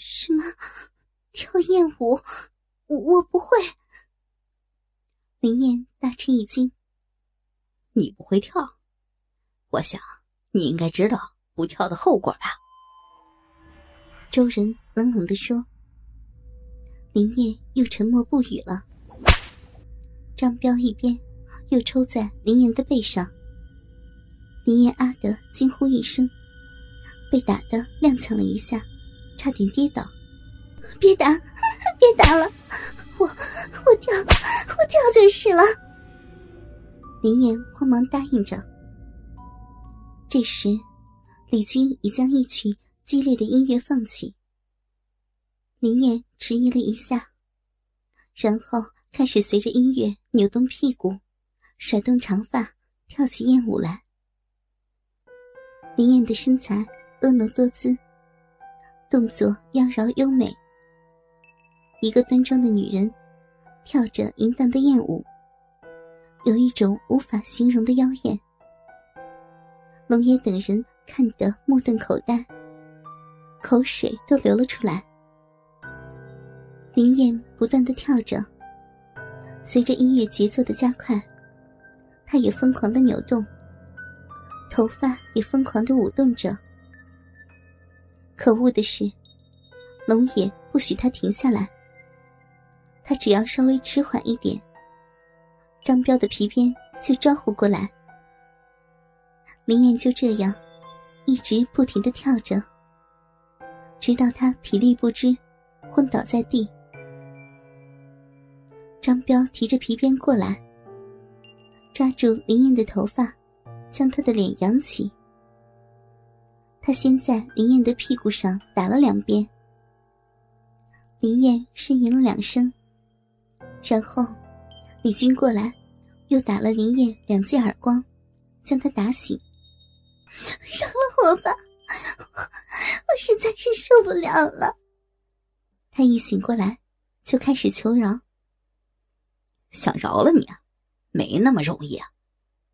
什么？跳艳舞？我我不会。林燕大吃一惊。你不会跳？我想你应该知道不跳的后果吧？周人冷冷的说。林燕又沉默不语了。张彪一边又抽在林燕的背上。林燕啊的惊呼一声，被打得踉跄了一下，差点跌倒。别打，别打了，我我跳，我跳就是了。林燕慌忙答应着。这时，李军已将一曲激烈的音乐放起。林燕迟疑了一下，然后开始随着音乐扭动屁股，甩动长发，跳起艳舞来。林燕的身材婀娜多姿，动作妖娆优美。一个端庄的女人，跳着淫荡的艳舞，有一种无法形容的妖艳。龙爷等人看得目瞪口呆，口水都流了出来。林燕不断的跳着，随着音乐节奏的加快，她也疯狂的扭动，头发也疯狂的舞动着。可恶的是，龙爷不许他停下来。他只要稍微迟缓一点，张彪的皮鞭就招呼过来。林燕就这样一直不停的跳着，直到他体力不支，昏倒在地。张彪提着皮鞭过来，抓住林燕的头发，将她的脸扬起。他先在林燕的屁股上打了两鞭，林燕呻吟了两声。然后，李军过来，又打了林燕两记耳光，将她打醒。饶了我吧，我实在是受不了了。他一醒过来，就开始求饶。想饶了你啊，没那么容易啊！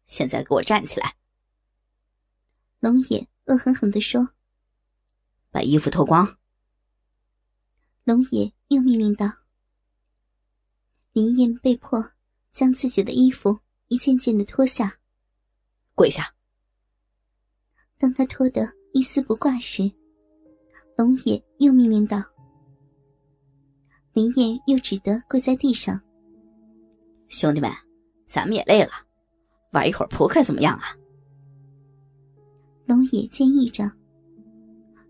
现在给我站起来。龙野恶狠狠地说：“把衣服脱光。”龙野又命令道。林燕被迫将自己的衣服一件件的脱下，跪下。当他脱得一丝不挂时，龙野又命令道：“林燕又只得跪在地上。”兄弟们，咱们也累了，玩一会儿扑克怎么样啊？龙野建议着，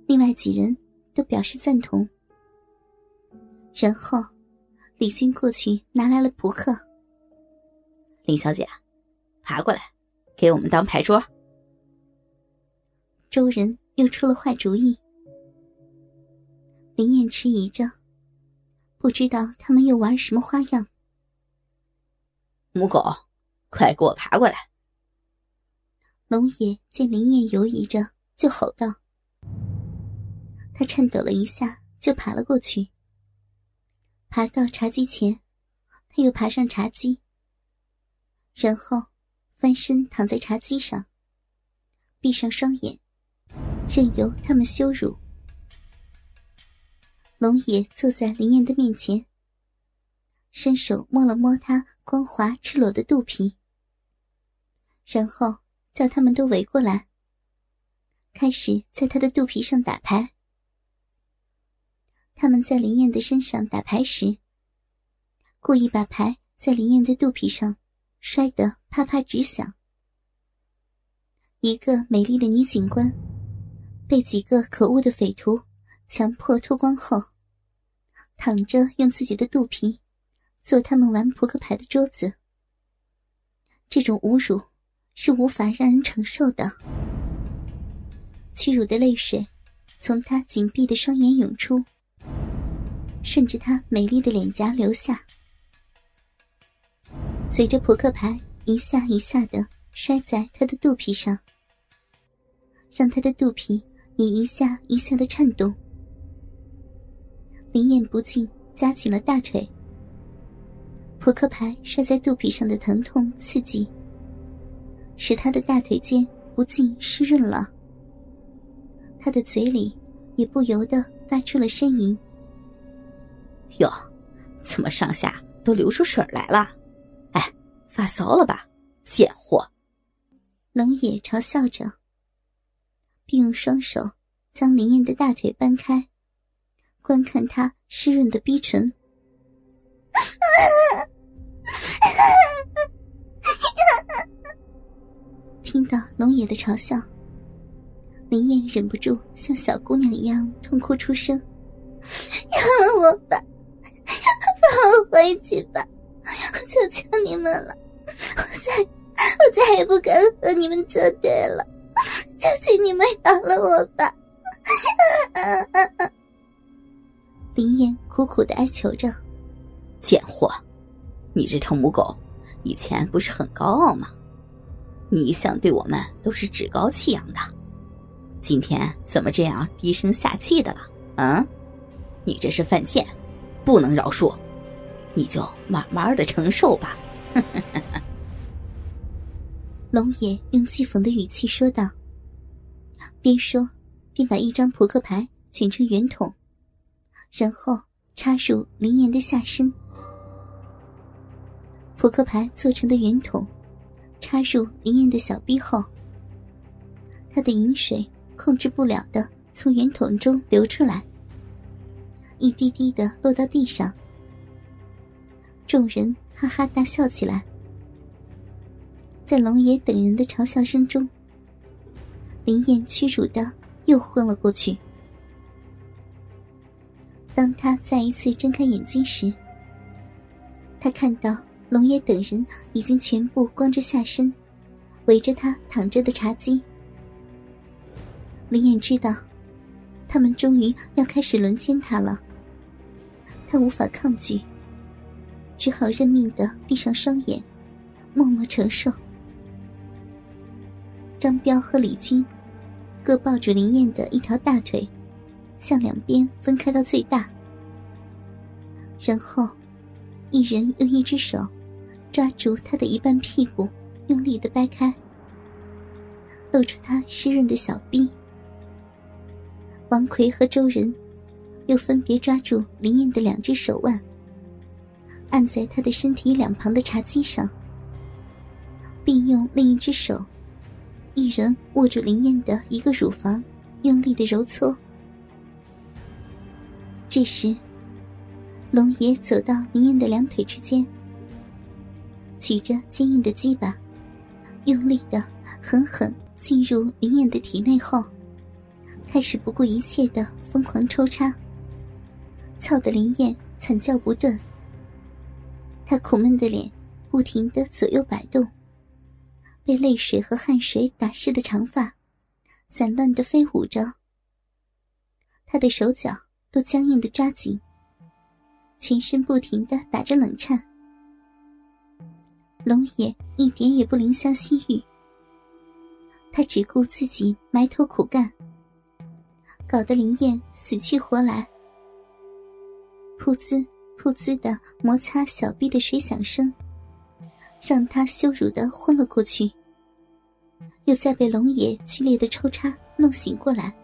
另外几人都表示赞同，然后。李军过去拿来了扑克。林小姐，爬过来，给我们当牌桌。周人又出了坏主意。林燕迟疑着，不知道他们又玩什么花样。母狗，快给我爬过来！龙爷见林燕犹疑着，就吼道。他颤抖了一下，就爬了过去。爬到茶几前，他又爬上茶几，然后翻身躺在茶几上，闭上双眼，任由他们羞辱。龙爷坐在林燕的面前，伸手摸了摸她光滑赤裸的肚皮，然后叫他们都围过来，开始在她的肚皮上打牌。他们在林燕的身上打牌时，故意把牌在林燕的肚皮上摔得啪啪直响。一个美丽的女警官被几个可恶的匪徒强迫脱光后，躺着用自己的肚皮做他们玩扑克牌的桌子。这种侮辱是无法让人承受的。屈辱的泪水从她紧闭的双眼涌出。顺着她美丽的脸颊流下，随着扑克牌一下一下的摔在她的肚皮上，让她的肚皮也一下一下的颤动。林燕不禁夹紧了大腿。扑克牌摔在肚皮上的疼痛刺激，使她的大腿间不禁湿润了，她的嘴里也不由得发出了呻吟。哟，怎么上下都流出水来了？哎，发骚了吧，贱货！龙野嘲笑着，并用双手将林燕的大腿掰开，观看她湿润的逼唇。到龙野的嘲笑，林燕忍不住像小姑娘一样痛哭出声：“让我吧，放我回去吧！我求求你们了，我再我再也不敢和你们作对了，求求你们饶了我吧！”林燕苦苦的哀求着：“贱货，你这条母狗，以前不是很高傲吗？”你一向对我们都是趾高气扬的，今天怎么这样低声下气的了？嗯，你这是犯贱，不能饶恕，你就慢慢的承受吧。龙爷用讥讽的语气说道，边说边把一张扑克牌卷成圆筒，然后插入林岩的下身。扑克牌做成的圆筒。插入林燕的小臂后，他的饮水控制不了的从圆筒中流出来，一滴滴的落到地上。众人哈哈大笑起来。在龙爷等人的嘲笑声中，林燕屈辱的又昏了过去。当他再一次睁开眼睛时，他看到。龙爷等人已经全部光着下身，围着他躺着的茶几。林燕知道，他们终于要开始轮奸他了。他无法抗拒，只好认命的闭上双眼，默默承受。张彪和李军各抱住林燕的一条大腿，向两边分开到最大，然后一人用一只手。抓住他的一半屁股，用力的掰开，露出他湿润的小臂。王奎和周仁又分别抓住林燕的两只手腕，按在他的身体两旁的茶几上，并用另一只手，一人握住林燕的一个乳房，用力的揉搓。这时，龙爷走到林燕的两腿之间。举着坚硬的鸡巴，用力的狠狠进入林燕的体内后，开始不顾一切的疯狂抽插，操得林燕惨叫不断。她苦闷的脸不停的左右摆动，被泪水和汗水打湿的长发散乱的飞舞着。她的手脚都僵硬的抓紧，全身不停的打着冷颤。龙爷一点也不怜香惜玉，他只顾自己埋头苦干，搞得林燕死去活来。噗呲噗呲的摩擦小臂的水响声，让他羞辱的昏了过去，又再被龙爷剧烈的抽插弄醒过来。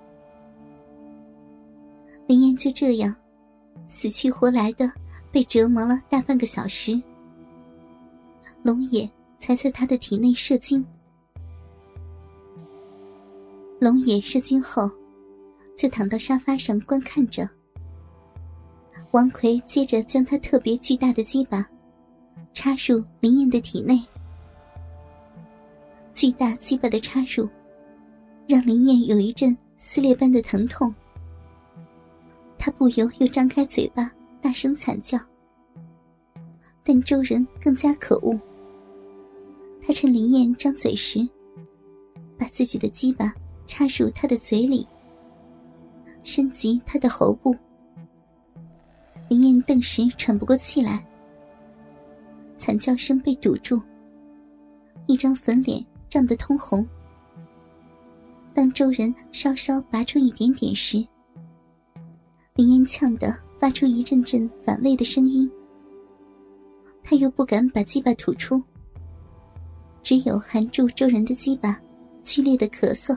林燕就这样死去活来的被折磨了大半个小时。龙野才在他的体内射精。龙野射精后，就躺到沙发上观看着。王奎接着将他特别巨大的鸡巴插入林燕的体内。巨大鸡巴的插入，让林燕有一阵撕裂般的疼痛。他不由又张开嘴巴，大声惨叫。但周人更加可恶。他趁林燕张嘴时，把自己的鸡巴插入她的嘴里，伸及她的喉部。林燕顿时喘不过气来，惨叫声被堵住，一张粉脸涨得通红。当周人稍稍拔出一点点时，林燕呛得发出一阵阵反胃的声音，他又不敢把鸡巴吐出。只有含住周人的鸡巴，剧烈的咳嗽。